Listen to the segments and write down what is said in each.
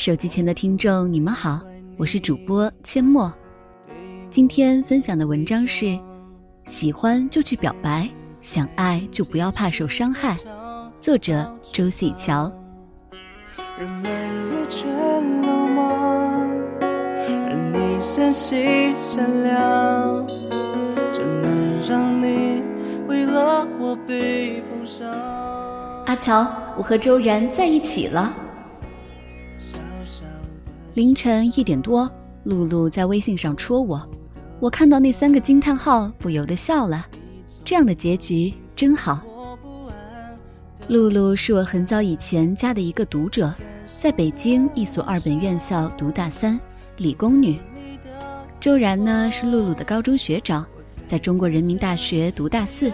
手机前的听众，你们好，我是主播阡陌。今天分享的文章是：喜欢就去表白，想爱就不要怕受伤害。作者周喜乔。人们若却冷漠，而你纤细善良，怎能让你为了我被碰伤？阿乔，我和周然在一起了。凌晨一点多，露露在微信上戳我，我看到那三个惊叹号，不由得笑了。这样的结局真好。露露是我很早以前加的一个读者，在北京一所二本院校读大三，理工女。周然呢是露露的高中学长，在中国人民大学读大四。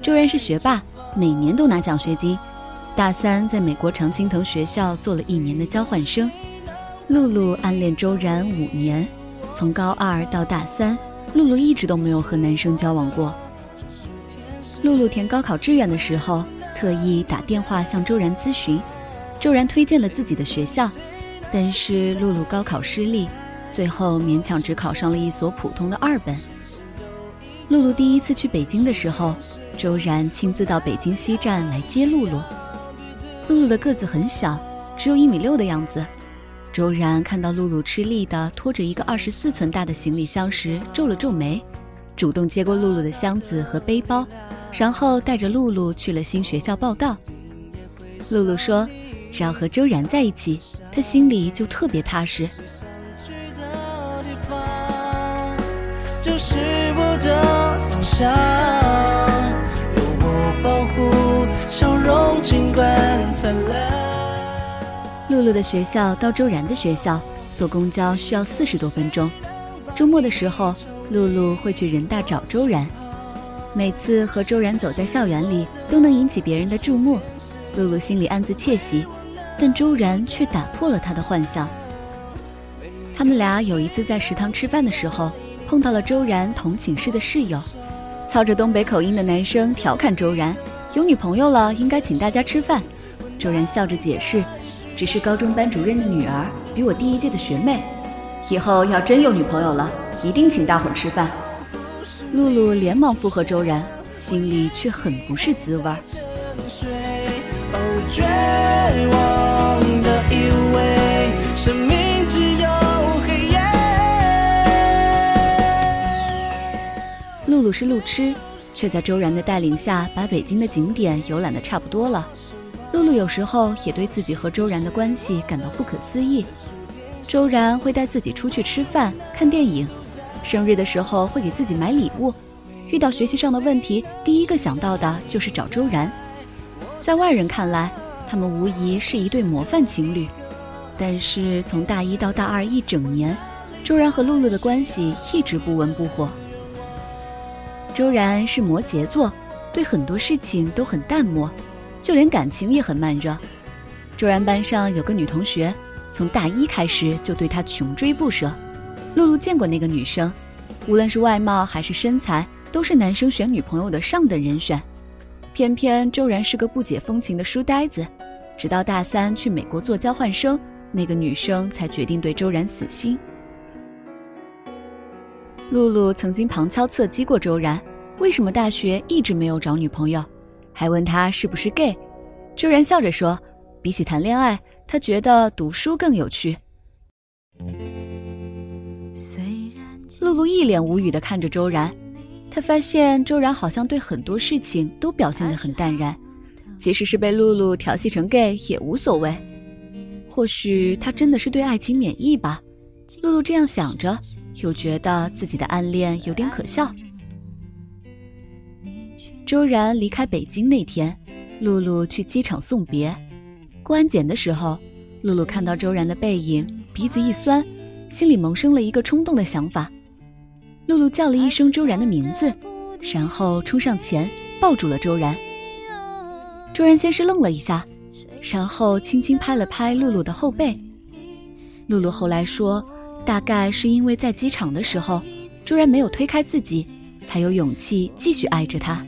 周然是学霸，每年都拿奖学金。大三在美国常青藤学校做了一年的交换生。露露暗恋周然五年，从高二到大三，露露一直都没有和男生交往过。露露填高考志愿的时候，特意打电话向周然咨询，周然推荐了自己的学校，但是露露高考失利，最后勉强只考上了一所普通的二本。露露第一次去北京的时候，周然亲自到北京西站来接露露。露露的个子很小，只有一米六的样子。周然看到露露吃力地拖着一个二十四寸大的行李箱时，皱了皱眉，主动接过露露的箱子和背包，然后带着露露去了新学校报道。露露说：“只要和周然在一起，她心里就特别踏实。”就是我的方向，有我保护，笑容尽管灿烂。露露的学校到周然的学校坐公交需要四十多分钟。周末的时候，露露会去人大找周然。每次和周然走在校园里，都能引起别人的注目。露露心里暗自窃喜，但周然却打破了她的幻想。他们俩有一次在食堂吃饭的时候，碰到了周然同寝室的室友，操着东北口音的男生调侃周然：“有女朋友了，应该请大家吃饭。”周然笑着解释。只是高中班主任的女儿，比我第一届的学妹。以后要真有女朋友了，一定请大伙吃饭。露露连忙附和周然，心里却很不是滋味儿。露露是路痴，却在周然的带领下，把北京的景点游览的差不多了。露露有时候也对自己和周然的关系感到不可思议。周然会带自己出去吃饭、看电影，生日的时候会给自己买礼物，遇到学习上的问题，第一个想到的就是找周然。在外人看来，他们无疑是一对模范情侣。但是从大一到大二一整年，周然和露露的关系一直不温不火。周然是摩羯座，对很多事情都很淡漠。就连感情也很慢热。周然班上有个女同学，从大一开始就对他穷追不舍。露露见过那个女生，无论是外貌还是身材，都是男生选女朋友的上等人选。偏偏周然是个不解风情的书呆子，直到大三去美国做交换生，那个女生才决定对周然死心。露露曾经旁敲侧击过周然，为什么大学一直没有找女朋友？还问他是不是 gay，周然笑着说：“比起谈恋爱，他觉得读书更有趣。”露露一脸无语地看着周然，他发现周然好像对很多事情都表现得很淡然，即使是被露露调戏成 gay 也无所谓。或许他真的是对爱情免疫吧？露露这样想着，又觉得自己的暗恋有点可笑。周然离开北京那天，露露去机场送别。过安检的时候，露露看到周然的背影，鼻子一酸，心里萌生了一个冲动的想法。露露叫了一声周然的名字，然后冲上前抱住了周然。周然先是愣了一下，然后轻轻拍了拍露露的后背。露露后来说，大概是因为在机场的时候，周然没有推开自己，才有勇气继续爱着他。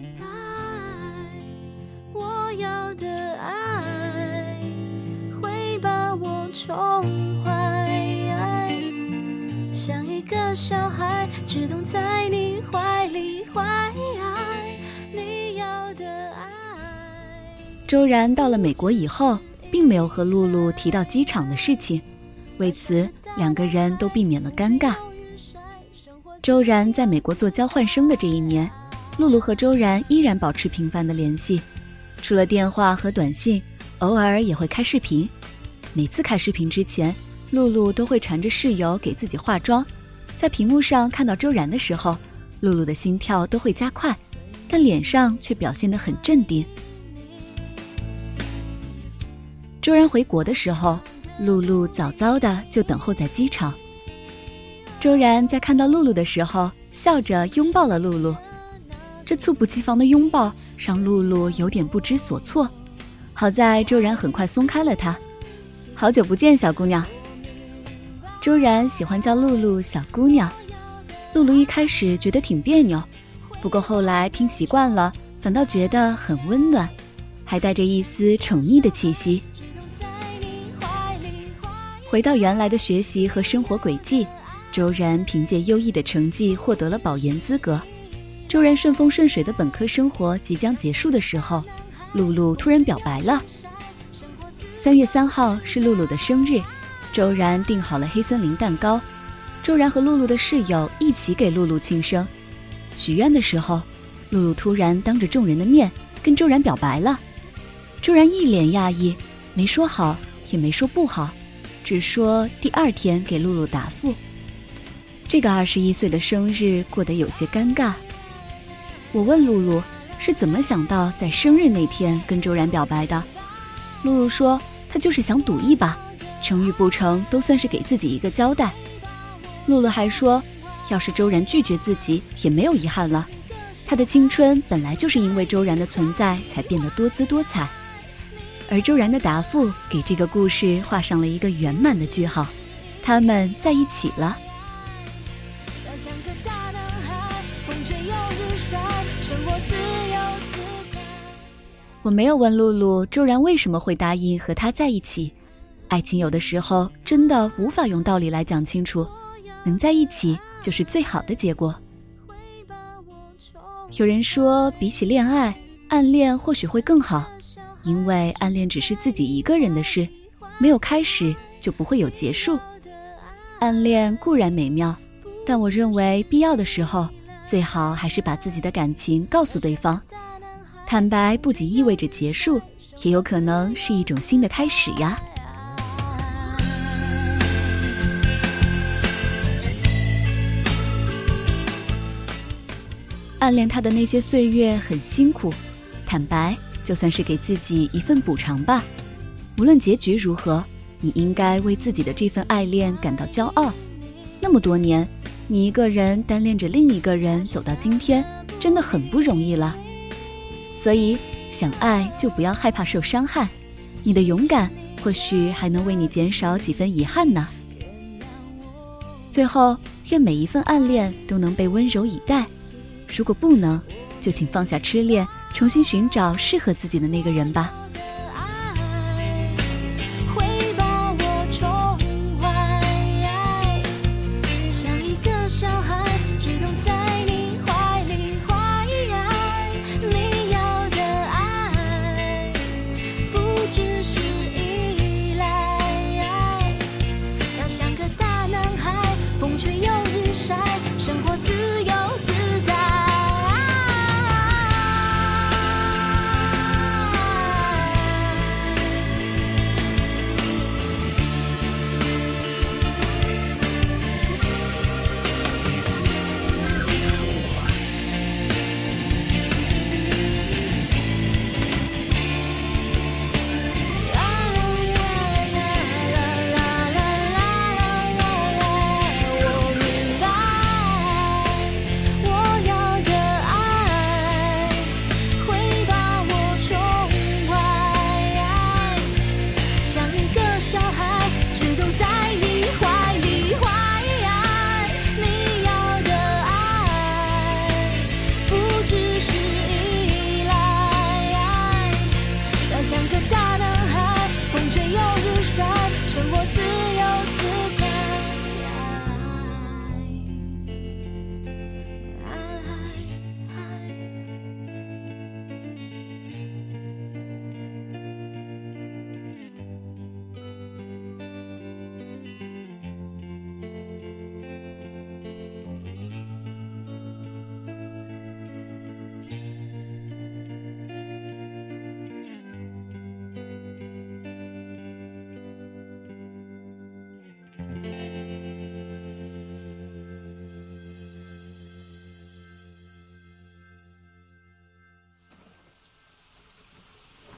只懂在你怀里怀你要的爱。周然到了美国以后，并没有和露露提到机场的事情，为此两个人都避免了尴尬。周然在美国做交换生的这一年，露露和周然依然保持频繁的联系，除了电话和短信，偶尔也会开视频。每次开视频之前，露露都会缠着室友给自己化妆。在屏幕上看到周然的时候，露露的心跳都会加快，但脸上却表现得很镇定。周然回国的时候，露露早早的就等候在机场。周然在看到露露的时候，笑着拥抱了露露。这猝不及防的拥抱让露露有点不知所措。好在周然很快松开了她。好久不见，小姑娘。周然喜欢叫露露小姑娘。露露一开始觉得挺别扭，不过后来听习惯了，反倒觉得很温暖，还带着一丝宠溺的气息。回到原来的学习和生活轨迹。周然凭借优异的成绩获得了保研资格。周然顺风顺水的本科生活即将结束的时候，露露突然表白了。三月三号是露露的生日，周然订好了黑森林蛋糕。周然和露露的室友一起给露露庆生。许愿的时候，露露突然当着众人的面跟周然表白了。周然一脸讶异，没说好，也没说不好，只说第二天给露露答复。这个二十一岁的生日过得有些尴尬。我问露露是怎么想到在生日那天跟周然表白的，露露说她就是想赌一把，成与不成都算是给自己一个交代。露露还说，要是周然拒绝自己也没有遗憾了，她的青春本来就是因为周然的存在才变得多姿多彩。而周然的答复给这个故事画上了一个圆满的句号，他们在一起了。我没有问露露周然为什么会答应和他在一起。爱情有的时候真的无法用道理来讲清楚，能在一起就是最好的结果。有人说，比起恋爱，暗恋或许会更好，因为暗恋只是自己一个人的事，没有开始就不会有结束。暗恋固然美妙，但我认为必要的时候。最好还是把自己的感情告诉对方，坦白不仅意味着结束，也有可能是一种新的开始呀。暗恋他的那些岁月很辛苦，坦白就算是给自己一份补偿吧。无论结局如何，你应该为自己的这份爱恋感到骄傲。那么多年。你一个人单恋着另一个人走到今天，真的很不容易了。所以想爱就不要害怕受伤害，你的勇敢或许还能为你减少几分遗憾呢。最后，愿每一份暗恋都能被温柔以待。如果不能，就请放下痴恋，重新寻找适合自己的那个人吧。